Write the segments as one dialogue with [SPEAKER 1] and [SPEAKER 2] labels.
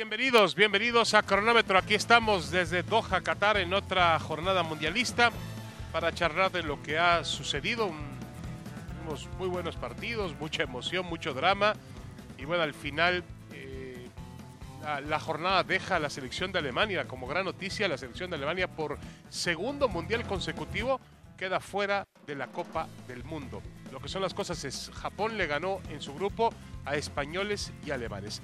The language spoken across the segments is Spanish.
[SPEAKER 1] Bienvenidos, bienvenidos a Cronómetro. Aquí estamos desde Doha, Qatar, en otra jornada mundialista para charlar de lo que ha sucedido. Unos muy buenos partidos, mucha emoción, mucho drama. Y bueno, al final eh, la, jornada deja a la selección de Alemania como gran noticia. La selección de Alemania por segundo mundial consecutivo queda fuera de la Copa del Mundo. Lo que son las cosas es, Japón le ganó en su grupo a españoles y alemanes.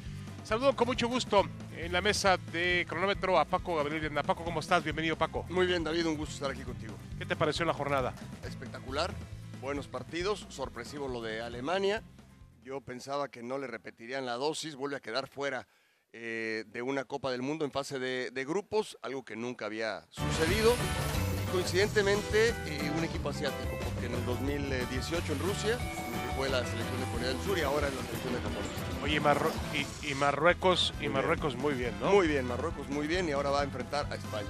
[SPEAKER 1] Saludo con mucho gusto en la mesa de cronómetro a Paco Gabriel Vienda. Paco, ¿cómo estás? Bienvenido, Paco.
[SPEAKER 2] Muy bien, David, un gusto estar aquí contigo.
[SPEAKER 1] ¿Qué te pareció la jornada?
[SPEAKER 2] Espectacular, buenos partidos, sorpresivo lo de Alemania. Yo pensaba que no le repetirían la dosis, vuelve a quedar fuera eh, de una Copa del Mundo en fase de, de grupos, algo que nunca había sucedido. Y coincidentemente, eh, un equipo asiático, porque en el 2018 en Rusia fue la selección de Corea del Sur y ahora es la selección de Japón.
[SPEAKER 1] Oye, y, Marru- y- y Marruecos, y
[SPEAKER 2] bien.
[SPEAKER 1] Marruecos muy bien, ¿no?
[SPEAKER 2] Muy bien, Marruecos muy bien y ahora va a enfrentar a España.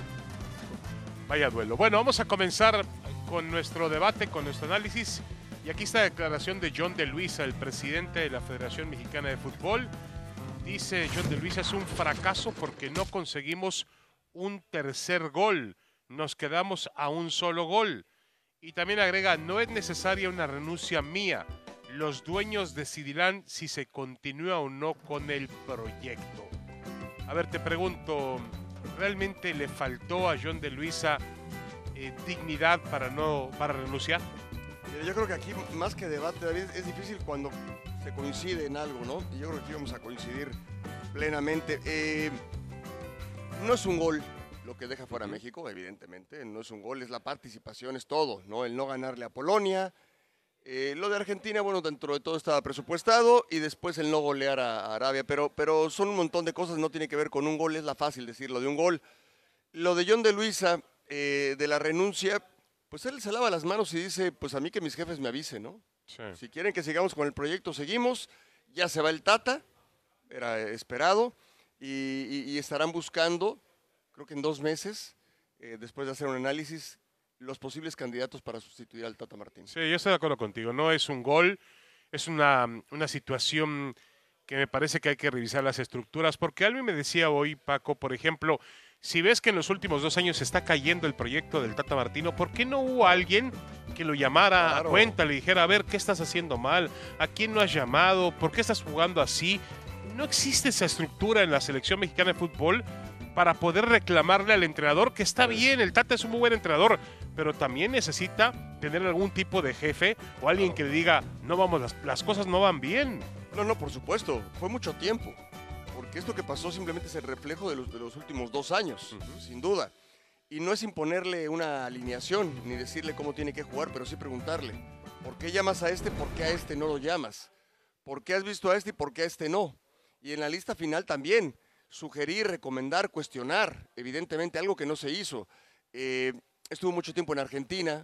[SPEAKER 1] Vaya duelo. Bueno, vamos a comenzar con nuestro debate, con nuestro análisis. Y aquí está la declaración de John de Luisa, el presidente de la Federación Mexicana de Fútbol. Dice John de Luisa, es un fracaso porque no conseguimos un tercer gol. Nos quedamos a un solo gol. Y también agrega, no es necesaria una renuncia mía. Los dueños decidirán si se continúa o no con el proyecto. A ver, te pregunto, ¿realmente le faltó a John de Luisa eh, dignidad para no para renunciar?
[SPEAKER 2] Yo creo que aquí, más que debate, David, es difícil cuando se coincide en algo, ¿no? Y yo creo que aquí vamos a coincidir plenamente. Eh, no es un gol lo que deja fuera a México, evidentemente. No es un gol, es la participación, es todo, ¿no? El no ganarle a Polonia. Eh, lo de Argentina, bueno, dentro de todo estaba presupuestado y después el no golear a, a Arabia, pero, pero son un montón de cosas, no tiene que ver con un gol, es la fácil decirlo de un gol. Lo de John de Luisa, eh, de la renuncia, pues él se lava las manos y dice, pues a mí que mis jefes me avisen, ¿no? Si quieren que sigamos con el proyecto, seguimos. Ya se va el Tata, era esperado, y, y- y estarán buscando, creo que en dos meses, eh, después de hacer un análisis, los posibles candidatos para sustituir al Tata Martínez.
[SPEAKER 1] Sí, yo estoy de acuerdo contigo. No es un gol, es una, una situación que me parece que hay que revisar las estructuras. Porque alguien me decía hoy, Paco, por ejemplo, si ves que en los últimos dos años se está cayendo el proyecto del Tata Martino, ¿por qué no hubo alguien que lo llamara
[SPEAKER 2] Claro.
[SPEAKER 1] a cuenta, le dijera, a ver, ¿qué estás haciendo mal? ¿A quién no has llamado? ¿Por qué estás jugando así? No existe esa estructura en la selección mexicana de fútbol para poder reclamarle al entrenador que está bien, el Tata es un muy buen entrenador, pero también necesita tener algún tipo de jefe o alguien que le diga, no vamos, las, las cosas no van bien.
[SPEAKER 2] No, no, por supuesto, fue mucho tiempo, porque esto que pasó simplemente es el reflejo de los, de los últimos dos años, sin duda. Y no es imponerle una alineación, ni decirle cómo tiene que jugar, pero sí preguntarle, ¿por qué llamas a este, por qué a este no lo llamas? ¿Por qué has visto a este y por qué a este no? Y en la lista final también, sugerir, recomendar, cuestionar, evidentemente algo que no se hizo. Eh, estuvo mucho tiempo en Argentina,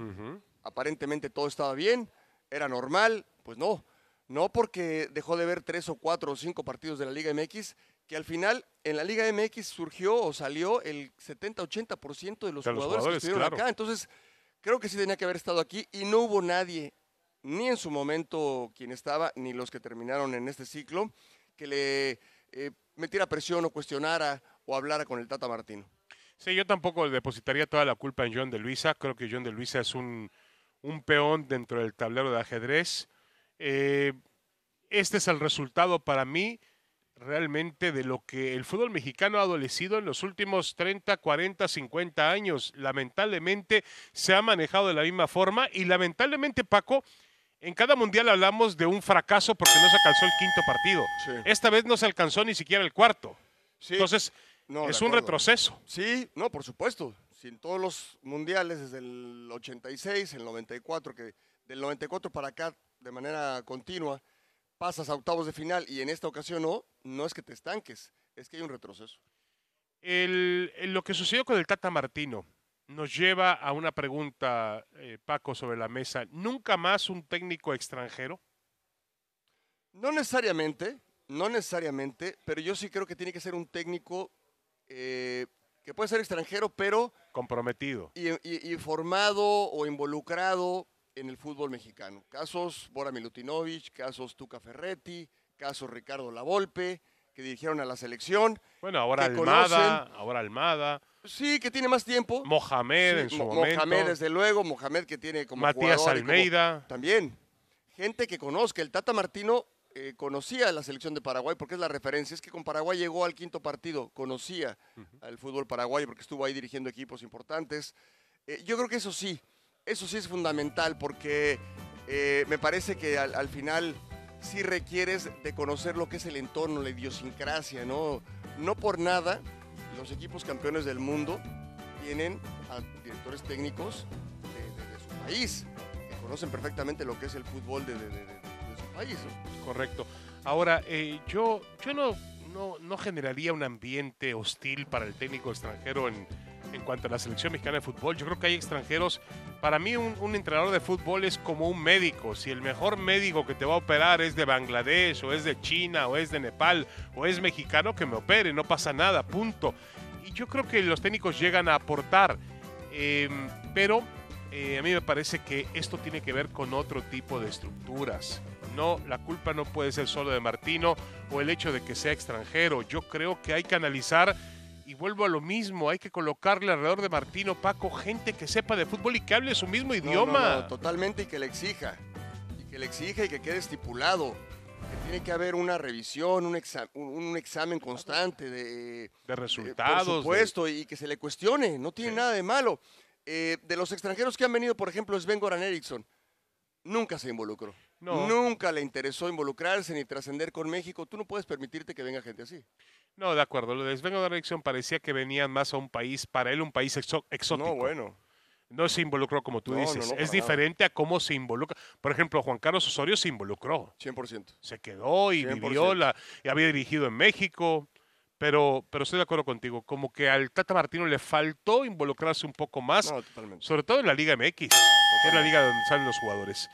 [SPEAKER 2] aparentemente todo estaba bien, era normal, pues no. No porque dejó de ver tres o cuatro o cinco partidos de la Liga MX, que al final en la Liga MX surgió o salió el 70-80% de los
[SPEAKER 1] De los
[SPEAKER 2] jugadores,
[SPEAKER 1] jugadores,
[SPEAKER 2] que estuvieron
[SPEAKER 1] claro.
[SPEAKER 2] acá. Entonces, creo que sí tenía que haber estado aquí y no hubo nadie, ni en su momento quien estaba, ni los que terminaron en este ciclo, que le eh, metiera presión o cuestionara o hablara con el Tata Martino.
[SPEAKER 1] Sí, yo tampoco depositaría toda la culpa en John de Luisa. Creo que John de Luisa es un, un peón dentro del tablero de ajedrez. Eh, este es el resultado para mí realmente de lo que el fútbol mexicano ha adolecido en los últimos 30, 40, 50 años. Lamentablemente se ha manejado de la misma forma y lamentablemente, Paco, en cada mundial hablamos de un fracaso porque no se alcanzó el quinto partido.
[SPEAKER 2] Sí.
[SPEAKER 1] Esta vez no se alcanzó ni siquiera el cuarto.
[SPEAKER 2] Sí,
[SPEAKER 1] Entonces,
[SPEAKER 2] no,
[SPEAKER 1] es un retroceso.
[SPEAKER 2] Sí, no, por supuesto. Si en todos los mundiales, desde el 86, el 94, que del 94 para acá, de manera continua, pasas a octavos de final y en esta ocasión no, no es que te estanques, es que hay un retroceso.
[SPEAKER 1] El- el- lo que sucedió con el Tata Martino nos lleva a una pregunta, eh, Paco, sobre la mesa. ¿Nunca más un técnico extranjero?
[SPEAKER 2] No necesariamente, no necesariamente, pero yo sí creo que tiene que ser un técnico eh, que puede ser extranjero, pero
[SPEAKER 1] Comprometido.
[SPEAKER 2] y, y- y formado o involucrado en el fútbol mexicano. Casos Bora Milutinovic, casos Tuca Ferretti, casos Ricardo Lavolpe, que dirigieron a la selección.
[SPEAKER 1] Bueno, ahora Almada, ahora Almada.
[SPEAKER 2] Sí, que tiene más tiempo.
[SPEAKER 1] Mohamed en su
[SPEAKER 2] Mo-
[SPEAKER 1] momento.
[SPEAKER 2] Mohamed, desde luego, Mohamed que tiene como
[SPEAKER 1] Matías
[SPEAKER 2] jugador como-
[SPEAKER 1] Almeida.
[SPEAKER 2] también. Gente que conozca. El Tata Martino eh, conocía a la selección de Paraguay porque es la referencia. Es que con Paraguay llegó al quinto partido, conocía al fútbol paraguayo porque estuvo ahí dirigiendo equipos importantes. Eh, yo creo que eso sí, eso sí es fundamental porque eh, me parece que al, al final sí requieres de conocer lo que es el entorno, la idiosincrasia, ¿no? No por nada los equipos campeones del mundo tienen a directores técnicos de, su país, que conocen perfectamente lo que es el fútbol de, de- su país.
[SPEAKER 1] Correcto. Ahora, eh, yo, yo no, no, no generaría un ambiente hostil para el técnico extranjero en, en cuanto a la selección mexicana de fútbol. Yo creo que hay extranjeros. Para mí, un, entrenador de fútbol es como un médico. Si el mejor médico que te va a operar es de Bangladesh, o es de China, o es de Nepal, o es mexicano, que me opere, no pasa nada, punto. Y yo creo que los técnicos llegan a aportar. eh, pero eh, a mí me parece que esto tiene que ver con otro tipo de estructuras. No, la culpa no puede ser solo de Martino o el hecho de que sea extranjero. Yo creo que hay que analizar y vuelvo a lo mismo. Hay que colocarle alrededor de Martino, Paco, gente que sepa de fútbol y que hable su mismo idioma.
[SPEAKER 2] no, no, totalmente y que le exija. Y que le exija y que quede estipulado. Que tiene que haber una revisión, un, exa- un- un examen constante de,
[SPEAKER 1] de
[SPEAKER 2] Eh,
[SPEAKER 1] resultados.
[SPEAKER 2] Por
[SPEAKER 1] de-
[SPEAKER 2] supuesto, y que se le cuestione, no tiene
[SPEAKER 1] Sí.
[SPEAKER 2] nada de malo. Eh, de los extranjeros que han venido, por ejemplo, Sven Goran Eriksson, nunca se involucró.
[SPEAKER 1] No.
[SPEAKER 2] Nunca le interesó involucrarse ni trascender con México. Tú no puedes permitirte que venga gente así.
[SPEAKER 1] No, de acuerdo. Lo de Sven Goran Eriksson parecía que venían más a un país, para él un país exótico.
[SPEAKER 2] No, bueno.
[SPEAKER 1] No se involucró como tú
[SPEAKER 2] No,
[SPEAKER 1] dices.
[SPEAKER 2] no,
[SPEAKER 1] es
[SPEAKER 2] nada.
[SPEAKER 1] diferente a cómo se involucra. Por ejemplo, Juan Carlos Osorio se involucró.
[SPEAKER 2] 100%.
[SPEAKER 1] Se quedó y
[SPEAKER 2] 100%.
[SPEAKER 1] vivió, la, y había dirigido en México. Pero, pero estoy de acuerdo contigo. Como que al Tata Martino le faltó involucrarse un poco más, sobre todo en la Liga MX, que es la liga donde salen los jugadores.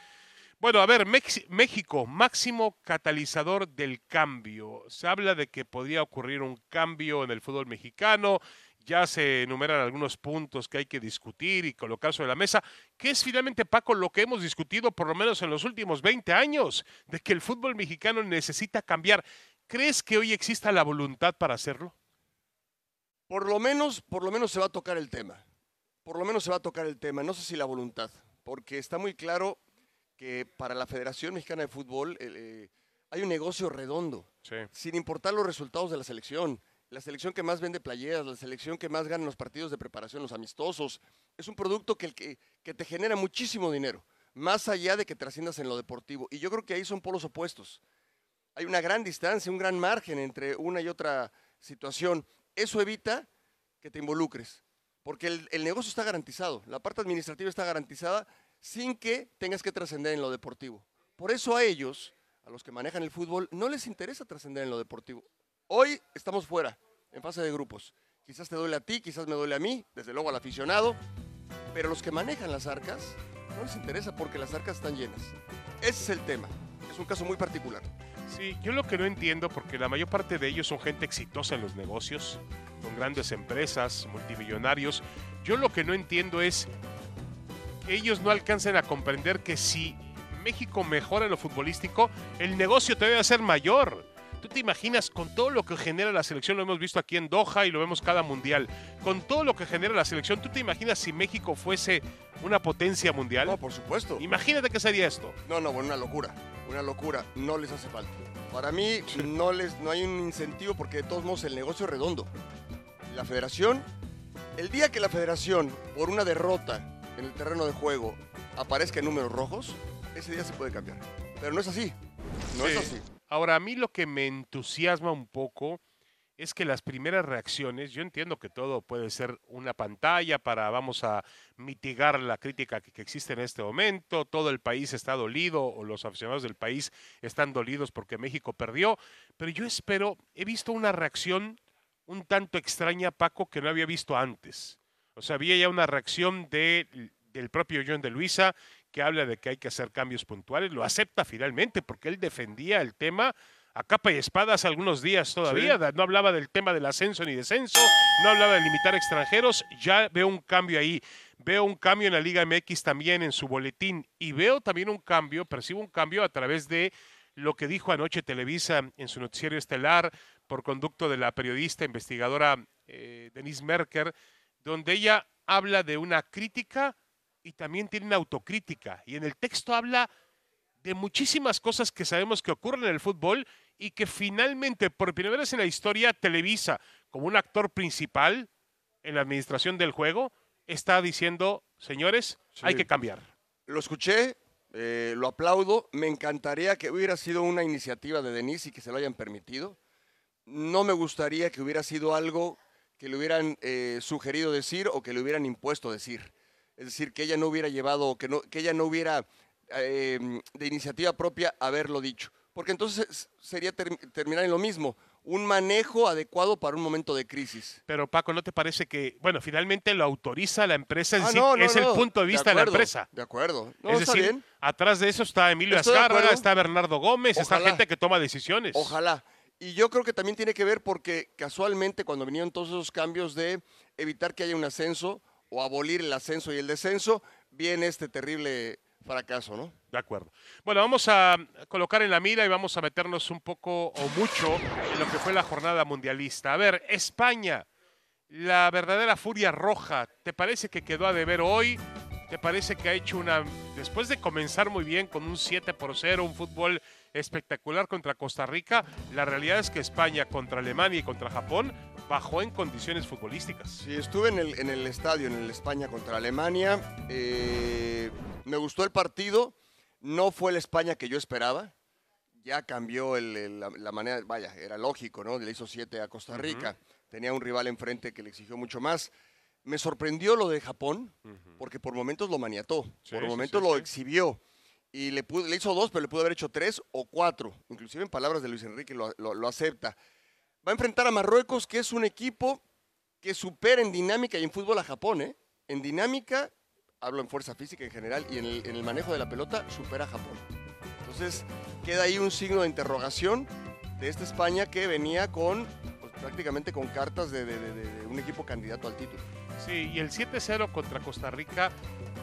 [SPEAKER 1] Bueno, a ver, México, máximo catalizador del cambio. Se habla de que podría ocurrir un cambio en el fútbol mexicano. Ya se enumeran algunos puntos que hay que discutir y colocar sobre la mesa, que es finalmente, Paco, lo que hemos discutido por lo menos en los últimos 20 años, de que el fútbol mexicano necesita cambiar. ¿Crees que hoy exista la voluntad para hacerlo?
[SPEAKER 2] Por lo menos, por lo menos se va a tocar el tema. Por lo menos se va a tocar el tema. No sé si la voluntad, porque está muy claro que para la Federación Mexicana de Fútbol eh, hay un negocio redondo.
[SPEAKER 1] Sí.
[SPEAKER 2] sin importar los resultados de la selección. La selección que más vende playeras, la selección que más gana los partidos de preparación, los amistosos. Es un producto que, que, que te genera muchísimo dinero, más allá de que trasciendas en lo deportivo. Y yo creo que ahí son polos opuestos. Hay una gran distancia, un gran margen entre una y otra situación. Eso evita que te involucres, porque el, el negocio está garantizado, la parte administrativa está garantizada sin que tengas que trascender en lo deportivo. Por eso a ellos, a los que manejan el fútbol, no les interesa trascender en lo deportivo. Hoy estamos fuera, en fase de grupos. Quizás te duele a ti, quizás me duele a mí, desde luego al aficionado, pero los que manejan las arcas no les interesa porque las arcas están llenas. Ese es el tema. Es un caso muy particular.
[SPEAKER 1] Sí, yo lo que no entiendo, porque la mayor parte de ellos son gente exitosa en los negocios, con grandes empresas, multimillonarios. Yo lo que no entiendo es ellos no alcancen a comprender que si México mejora en lo futbolístico, el negocio te debe ser mayor. Tú te imaginas con todo lo que genera la selección, lo hemos visto aquí en Doha y lo vemos cada mundial, con todo lo que genera la selección, ¿tú te imaginas si México fuese una potencia mundial?
[SPEAKER 2] No, por supuesto.
[SPEAKER 1] Imagínate qué sería esto.
[SPEAKER 2] No, no, bueno, una locura. Una locura. No les hace falta. Para mí no, les, no hay un incentivo porque de todos modos el negocio es redondo. La federación, el día que la federación, por una derrota en el terreno de juego, aparezca en números rojos, ese día se puede cambiar. Pero no es así. No es
[SPEAKER 1] Sí.
[SPEAKER 2] así.
[SPEAKER 1] Ahora, a mí lo que me entusiasma un poco es que las primeras reacciones, yo entiendo que todo puede ser una pantalla para, vamos a mitigar la crítica que, que existe en este momento, todo el país está dolido o los aficionados del país están dolidos porque México perdió, pero yo espero, he visto una reacción un tanto extraña, Paco, que no había visto antes. O sea, había ya una reacción de, del propio John de Luisa que habla de que hay que hacer cambios puntuales, lo acepta finalmente porque él defendía el tema a capa y espada hace algunos días todavía,
[SPEAKER 2] Sí.
[SPEAKER 1] no hablaba del tema del ascenso ni descenso, no hablaba de limitar extranjeros, ya veo un cambio ahí, veo un cambio en la Liga MX también en su boletín y veo también un cambio, percibo un cambio a través de lo que dijo anoche Televisa en su noticiero estelar, por conducto de la periodista investigadora eh, Denise Merker, donde ella habla de una crítica y también tiene una autocrítica. Y en el texto habla de muchísimas cosas que sabemos que ocurren en el fútbol y que finalmente, por primera vez en la historia, Televisa, como un actor principal en la administración del juego, está diciendo, señores, hay que cambiar.
[SPEAKER 2] Lo escuché, eh, lo aplaudo. Me encantaría que hubiera sido una iniciativa de Denise y que se lo hayan permitido. No me gustaría que hubiera sido algo que le hubieran eh, sugerido decir o que le hubieran impuesto decir. Es decir, que ella no hubiera llevado, que, no, que ella no hubiera em, de iniciativa propia haberlo dicho. Porque entonces sería terminar en lo mismo un manejo adecuado para un momento de crisis.
[SPEAKER 1] Pero Paco, ¿no te parece que, bueno, finalmente lo autoriza la empresa? Es, ah, es el punto de vista de, la empresa.
[SPEAKER 2] De acuerdo.
[SPEAKER 1] es decir, atrás de eso está Emilio Azcárraga, está Bernardo Gómez, está gente que toma decisiones.
[SPEAKER 2] Ojalá. Y yo creo que también tiene que ver porque casualmente cuando vinieron todos esos cambios de evitar que haya un ascenso o abolir el ascenso y el descenso, viene este terrible fracaso, ¿no?
[SPEAKER 1] De acuerdo. Bueno, vamos a colocar en la mira y vamos a meternos un poco o mucho en lo que fue la jornada mundialista. A ver, España, la verdadera furia roja, ¿te parece que quedó a deber hoy? ¿Te parece que ha hecho una, después de comenzar muy bien con un 7 por 0, un fútbol espectacular contra Costa Rica, la realidad es que España contra Alemania y contra Japón bajó en condiciones futbolísticas.
[SPEAKER 2] Sí, estuve en el, en el estadio, en el España contra Alemania. Eh, me gustó el partido. No fue la España que yo esperaba. Ya cambió la, manera, vaya, era lógico, ¿no? Le hizo siete a Costa Rica. Tenía un rival enfrente que le exigió mucho más. Me sorprendió lo de Japón, porque por momentos lo maniató, por momentos lo exhibió. Y le, le, hizo dos, pero le pudo haber hecho tres o cuatro. Inclusive en palabras de Luis Enrique lo, acepta. Va a enfrentar a Marruecos, que es un equipo que supera en dinámica y en fútbol a Japón, ¿eh? En dinámica hablo en fuerza física en general, y en el, manejo de la pelota supera a Japón. Entonces queda ahí un signo de interrogación de esta España que venía con pues, prácticamente con cartas de, un equipo candidato al título.
[SPEAKER 1] Sí, y el 7-0 contra Costa Rica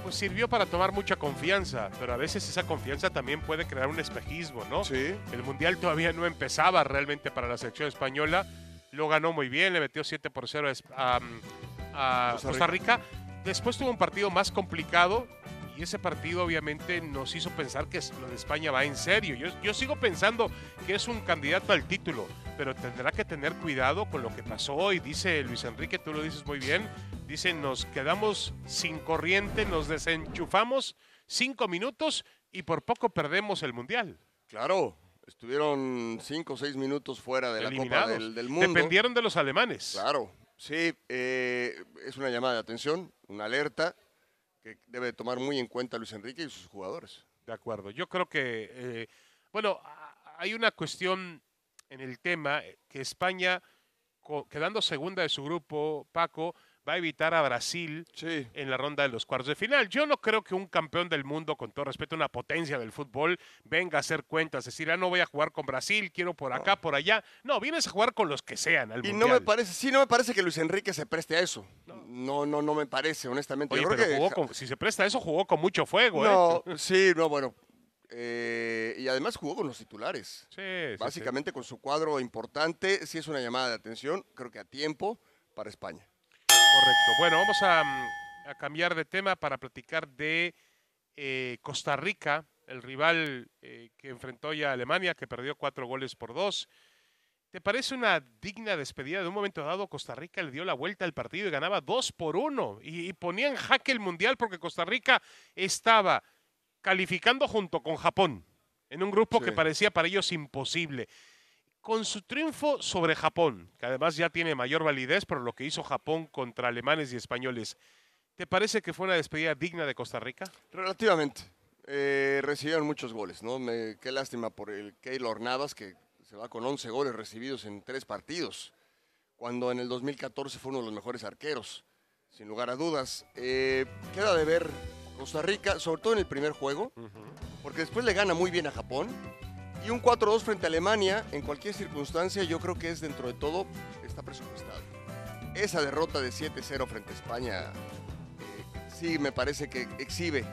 [SPEAKER 1] pues sirvió para tomar mucha confianza, pero a veces esa confianza también puede crear un espejismo, ¿no?
[SPEAKER 2] Sí.
[SPEAKER 1] El Mundial todavía no empezaba realmente para la selección española, lo ganó muy bien, le metió 7 por 0 a, Costa Rica Después tuvo un partido más complicado y ese partido obviamente nos hizo pensar que lo de España va en serio. Yo, yo, sigo pensando que es un candidato al título, pero tendrá que tener cuidado con lo que pasó hoy. Dice Luis Enrique, tú lo dices muy bien, dice nos quedamos sin corriente, nos desenchufamos cinco minutos y por poco perdemos el Mundial.
[SPEAKER 2] Claro, estuvieron cinco o seis minutos fuera de la Copa del, del Mundo.
[SPEAKER 1] Dependieron de los alemanes.
[SPEAKER 2] Claro, Sí, eh, es una llamada de atención, una alerta que debe tomar muy en cuenta Luis Enrique y sus jugadores.
[SPEAKER 1] De acuerdo. Yo creo que, eh, bueno, hay una cuestión en el tema que España, quedando segunda de su grupo, Paco, va a evitar a Brasil en la ronda de los cuartos de final. Yo no creo que un campeón del mundo, con todo respeto, una potencia del fútbol, venga a hacer cuentas, decir, ah, no voy a jugar con Brasil, quiero por acá, por allá. No, vienes a jugar con los que sean.
[SPEAKER 2] y no me parece, sí, no me parece que Luis Enrique se preste a eso. No, no, no, me parece, honestamente.
[SPEAKER 1] si se presta a eso, jugó con mucho fuego.
[SPEAKER 2] ¿eh? No, sí, no, bueno. Eh, y además jugó con los titulares.
[SPEAKER 1] Sí,
[SPEAKER 2] Básicamente con su cuadro importante. Sí es una llamada de atención, creo que a tiempo para España.
[SPEAKER 1] Correcto. Bueno, vamos a, cambiar de tema para platicar de eh, Costa Rica, el rival eh, que enfrentó ya a Alemania, que perdió cuatro goles por dos. ¿Te parece una digna despedida? De un momento dado, Costa Rica le dio la vuelta al partido y ganaba dos por uno. Y, ponía en jaque el mundial porque Costa Rica estaba calificando junto con Japón en un grupo que parecía para ellos imposible con su triunfo sobre Japón, que además ya tiene mayor validez por lo que hizo Japón contra alemanes y españoles, ¿te parece que fue una despedida digna de Costa Rica?
[SPEAKER 2] Relativamente. Eh, recibieron muchos goles, ¿no? Me, qué lástima por el Keylor Navas, que se va con 11 goles recibidos en tres partidos, cuando en el 2014 fue uno de los mejores arqueros, sin lugar a dudas. Eh, queda de ver Costa Rica, sobre todo en el primer juego, porque después le gana muy bien a Japón y un 4-2 frente a Alemania, en cualquier circunstancia, yo creo que es dentro de todo, está presupuestado. Esa derrota de 7-0 frente a España, eh, sí me parece que exhibe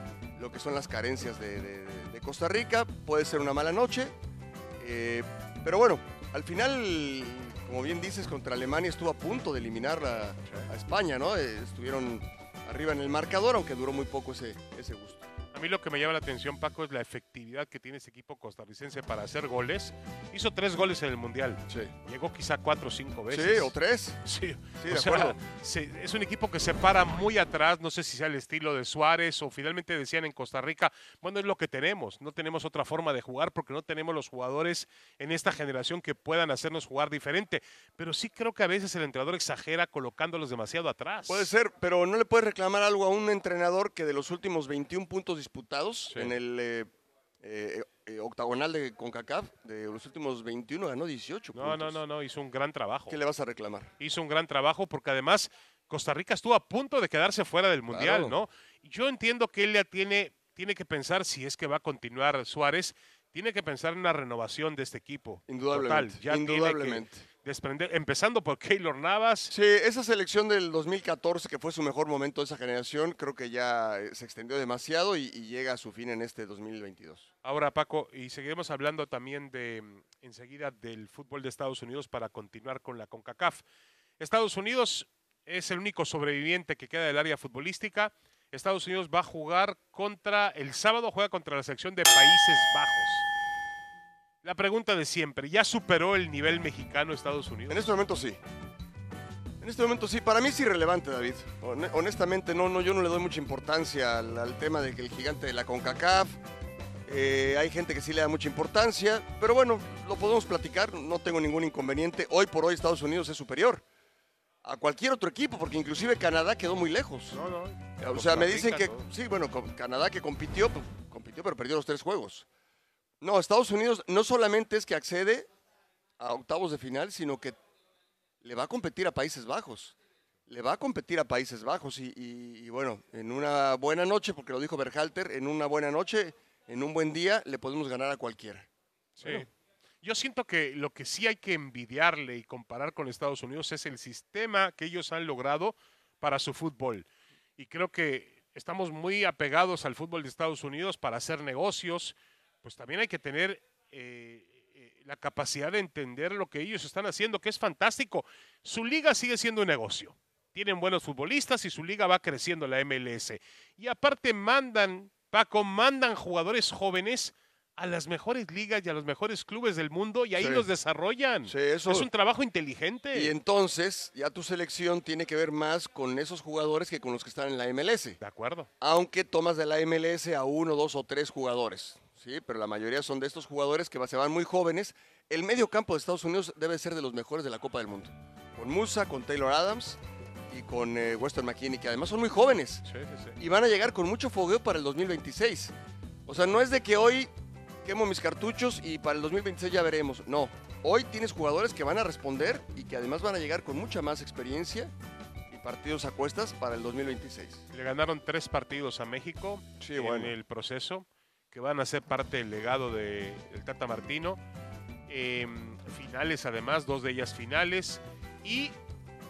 [SPEAKER 2] lo que son las carencias de, Costa Rica. Puede ser una mala noche, eh, pero bueno, al final como bien dices, contra Alemania estuvo a punto de eliminar a, a España, ¿no? Eh, estuvieron arriba en el marcador, aunque duró muy poco ese, ese gusto.
[SPEAKER 1] A mí lo que me llama la atención, Paco, es la efectividad que tiene ese equipo costarricense para hacer goles. Hizo tres goles en el Mundial.
[SPEAKER 2] Sí.
[SPEAKER 1] Llegó quizá cuatro o cinco veces.
[SPEAKER 2] Sí, o tres.
[SPEAKER 1] Sí,
[SPEAKER 2] de
[SPEAKER 1] sea,
[SPEAKER 2] acuerdo.
[SPEAKER 1] se- es un equipo que se para muy atrás, no sé si sea el estilo de Suárez o finalmente decían en Costa Rica, bueno, es lo que tenemos, no tenemos otra forma de jugar porque no tenemos los jugadores en esta generación que puedan hacernos jugar diferente, pero sí creo que a veces el entrenador exagera colocándolos demasiado atrás.
[SPEAKER 2] Puede ser, pero no le puedes reclamar algo a un entrenador que de los últimos 21 puntos disputados
[SPEAKER 1] Sí.
[SPEAKER 2] en el eh, eh, eh, octagonal de CONCACAF, de los últimos 21 ganó 18
[SPEAKER 1] No, no,
[SPEAKER 2] puntos.
[SPEAKER 1] no, no, hizo un gran trabajo.
[SPEAKER 2] ¿Qué le vas a reclamar?
[SPEAKER 1] hizo un gran trabajo porque además Costa Rica estuvo a punto de quedarse fuera del Mundial,
[SPEAKER 2] Claro.
[SPEAKER 1] ¿no? Yo entiendo que él ya tiene, tiene que pensar, si es que va a continuar Suárez, tiene que pensar en una renovación de este equipo.
[SPEAKER 2] Indudablemente.
[SPEAKER 1] Total, ya
[SPEAKER 2] indudablemente.
[SPEAKER 1] tiene que desprender, empezando por Keylor Navas.
[SPEAKER 2] Sí, esa selección del 2014, que fue su mejor momento de esa generación, creo que ya eh, se extendió demasiado y, y llega a su fin en este 2022.
[SPEAKER 1] Ahora, Paco, y seguiremos hablando también de mm, enseguida del fútbol de Estados Unidos para continuar con la CONCACAF. Estados Unidos es el único sobreviviente que queda del área futbolística. Estados Unidos va a jugar contra, el sábado juega contra la selección de Países Bajos. La pregunta de siempre, ¿ya superó el nivel mexicano Estados Unidos?
[SPEAKER 2] En este momento sí. En este momento sí, para mí es irrelevante, David. Hone- Honestamente, no, no, yo no le doy mucha importancia al, al tema de que el gigante de la CONCACAF. eh, hay gente que sí le da mucha importancia, pero bueno, lo podemos platicar, no tengo ningún inconveniente. Hoy por hoy Estados Unidos es superior a cualquier otro equipo, porque inclusive Canadá quedó muy lejos.
[SPEAKER 1] No, no.
[SPEAKER 2] O sea, me dicen que
[SPEAKER 1] todo.
[SPEAKER 2] sí, bueno, Canadá que compitió, pues, compitió, pero perdió los tres juegos. No, Estados Unidos no solamente es que accede a octavos de final, sino que le va a competir a Países Bajos. Le va a competir a Países Bajos y, y- y bueno, en una buena noche, porque lo dijo Berhalter, en una buena noche, en un buen día, le podemos ganar a cualquiera.
[SPEAKER 1] Sí. Yo siento que lo que sí hay que envidiarle y comparar con Estados Unidos es el sistema que ellos han logrado para su fútbol. Y creo que estamos muy apegados al fútbol de Estados Unidos para hacer negocios. Pues también hay que tener eh, eh, la capacidad de entender lo que ellos están haciendo, que es fantástico. Su liga sigue siendo un negocio. Tienen buenos futbolistas y su liga va creciendo la MLS. Y aparte mandan, Paco, mandan jugadores jóvenes a las mejores ligas y a los mejores clubes del mundo y ahí
[SPEAKER 2] Sí.
[SPEAKER 1] los desarrollan.
[SPEAKER 2] Sí, eso-
[SPEAKER 1] Es un trabajo inteligente.
[SPEAKER 2] Y entonces, ya tu selección tiene que ver más con esos jugadores que con los que están en la MLS.
[SPEAKER 1] De acuerdo.
[SPEAKER 2] aunque tomas de la MLS a uno, dos o tres jugadores. Sí, pero la mayoría son de estos jugadores que se van muy jóvenes. El medio campo de Estados Unidos debe ser de los mejores de la Copa del Mundo. Con Musa, con Taylor Adams y con eh, Weston McKinney, que además son muy jóvenes.
[SPEAKER 1] Sí, sí, sí.
[SPEAKER 2] Y van a llegar con mucho fogueo para el 2026. O sea, no es de que hoy quemo mis cartuchos y para el 2026 ya veremos. No, hoy tienes jugadores que van a responder y que además van a llegar con mucha más experiencia y partidos a cuestas para el 2026.
[SPEAKER 1] Le ganaron tres partidos a México
[SPEAKER 2] Sí,
[SPEAKER 1] en
[SPEAKER 2] bueno.
[SPEAKER 1] el proceso, que van a ser parte del legado de, del Tata Martino. Em, finales además, dos de ellas finales. Y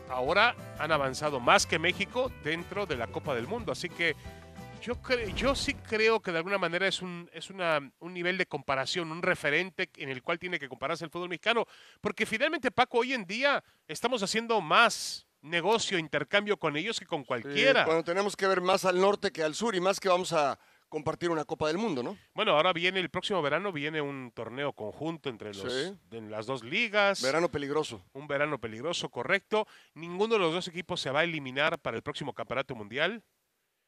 [SPEAKER 1] ahora han avanzado más que México dentro de la Copa del Mundo. Así que yo, yo sí creo que de alguna manera es, un, es una, un nivel de comparación, un referente en el cual tiene que compararse el fútbol mexicano. Porque finalmente, Paco, hoy en día estamos haciendo más negocio, intercambio con ellos que con
[SPEAKER 2] Sí,
[SPEAKER 1] cualquiera.
[SPEAKER 2] cuando tenemos que ver más al norte que al sur y más que vamos a compartir una Copa del Mundo, ¿no?
[SPEAKER 1] Bueno, ahora viene el próximo verano, viene un torneo conjunto entre los,
[SPEAKER 2] Sí.
[SPEAKER 1] de las dos ligas.
[SPEAKER 2] Verano peligroso.
[SPEAKER 1] Un verano peligroso, correcto. Ninguno de los dos equipos se va a eliminar para el próximo campeonato mundial.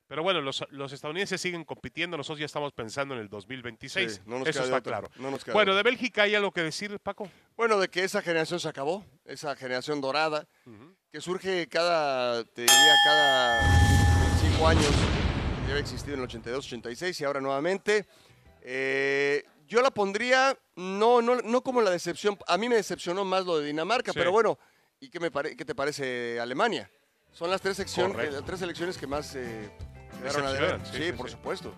[SPEAKER 1] Pero bueno, los, los estadounidenses siguen compitiendo, nosotros ya estamos pensando en el 2026.
[SPEAKER 2] Sí, no nos
[SPEAKER 1] Eso
[SPEAKER 2] queda
[SPEAKER 1] está
[SPEAKER 2] otra,
[SPEAKER 1] claro.
[SPEAKER 2] no nos queda
[SPEAKER 1] bueno, de Bélgica hay algo que decir, Paco.
[SPEAKER 2] Bueno, de que esa generación se acabó, esa generación dorada, que surge cada, te diría, cada cinco años, que había existido en el 82, 86 y ahora nuevamente. Eh, yo la pondría, no, no, no como la decepción, a mí me decepcionó más lo de Dinamarca,
[SPEAKER 1] Sí.
[SPEAKER 2] pero bueno, ¿y qué, me pare- qué te parece Alemania? Son las tres, sección-
[SPEAKER 1] Correcto.
[SPEAKER 2] las tres selecciones que más eh, quedaron a deber.
[SPEAKER 1] sí,
[SPEAKER 2] Sí,
[SPEAKER 1] sí,
[SPEAKER 2] por supuesto.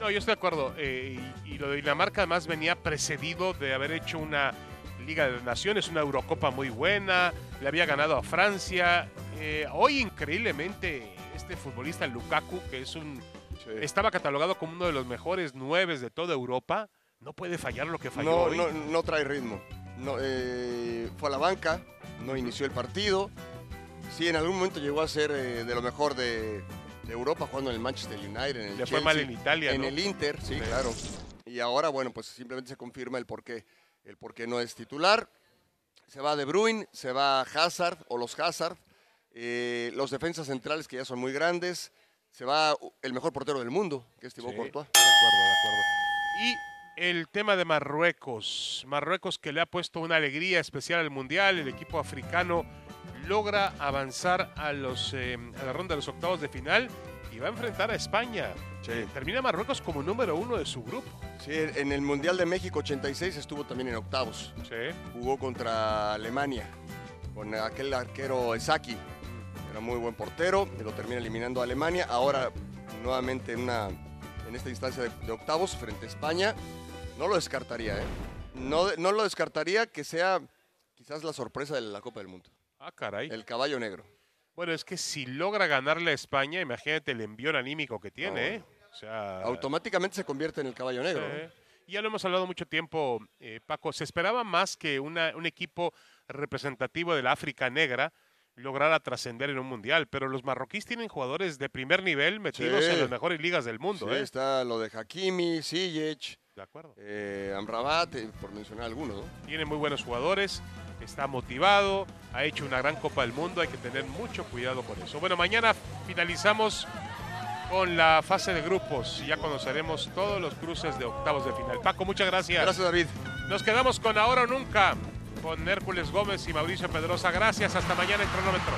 [SPEAKER 1] No, yo estoy de acuerdo. eh, y, y lo de Dinamarca además venía precedido de haber hecho una Liga de Naciones, una Eurocopa muy buena, le había ganado a Francia. Eh, hoy, increíblemente, este futbolista Lukaku, que es un
[SPEAKER 2] Sí.
[SPEAKER 1] estaba catalogado como uno de los mejores nueves de toda Europa, no puede fallar lo que falló
[SPEAKER 2] No,
[SPEAKER 1] hoy.
[SPEAKER 2] no, no trae ritmo. no, eh, fue a la banca, no inició el partido. Sí, en algún momento llegó a ser eh, de lo mejor de, de Europa jugando en el Manchester United, en el
[SPEAKER 1] Le fue mal en Italia,
[SPEAKER 2] en
[SPEAKER 1] ¿no?
[SPEAKER 2] el Inter, sí,
[SPEAKER 1] Sí.
[SPEAKER 2] claro. Y ahora, bueno, pues simplemente se confirma el por qué, el por qué no es titular. Se va De Bruyne, se va Hazard o los Hazard, eh, los defensas centrales que ya son muy grandes, se va el mejor portero del mundo, que es Thibaut
[SPEAKER 1] Sí,
[SPEAKER 2] Courtois.
[SPEAKER 1] De acuerdo, de acuerdo. Y el tema de Marruecos. Marruecos que le ha puesto una alegría especial al Mundial. El equipo africano logra avanzar a, los, eh, a la ronda de los octavos de final y va a enfrentar a España. Termina Marruecos como número uno de su grupo.
[SPEAKER 2] Sí, en el Mundial de México 86 estuvo también en octavos.
[SPEAKER 1] Sí.
[SPEAKER 2] Jugó contra Alemania con aquel arquero Esaki. Era muy buen portero lo termina eliminando a Alemania. Ahora nuevamente en, una, en esta instancia de, de octavos frente a España. No lo descartaría, ¿eh? No, no lo descartaría que sea quizás la sorpresa de la Copa del Mundo.
[SPEAKER 1] Ah, caray.
[SPEAKER 2] El caballo negro.
[SPEAKER 1] Bueno, es que si logra ganarle a España, imagínate el envión anímico que tiene,
[SPEAKER 2] No.
[SPEAKER 1] ¿eh? O sea,
[SPEAKER 2] Automáticamente se convierte en el caballo negro.
[SPEAKER 1] Eh, ya lo hemos hablado mucho tiempo, eh, Paco. Se esperaba más que una- un equipo representativo de la África negra lograra trascender en un mundial, pero los marroquíes tienen jugadores de primer nivel metidos
[SPEAKER 2] Sí.
[SPEAKER 1] en las mejores ligas del mundo.
[SPEAKER 2] Sí,
[SPEAKER 1] ¿eh?
[SPEAKER 2] está lo de Hakimi, Ziyech,
[SPEAKER 1] De acuerdo.
[SPEAKER 2] eh, Amrabat, eh, por mencionar algunos. ¿no?
[SPEAKER 1] Tiene muy buenos jugadores, está motivado, ha hecho una gran Copa del Mundo, hay que tener mucho cuidado con eso. Bueno, mañana finalizamos con la fase de grupos y ya conoceremos todos los cruces de octavos de final. Paco, muchas gracias.
[SPEAKER 2] Gracias, David.
[SPEAKER 1] Nos quedamos con Ahora o Nunca, con Hércules Gómez y Mauricio Pedrosa. Gracias, hasta mañana en cronómetro.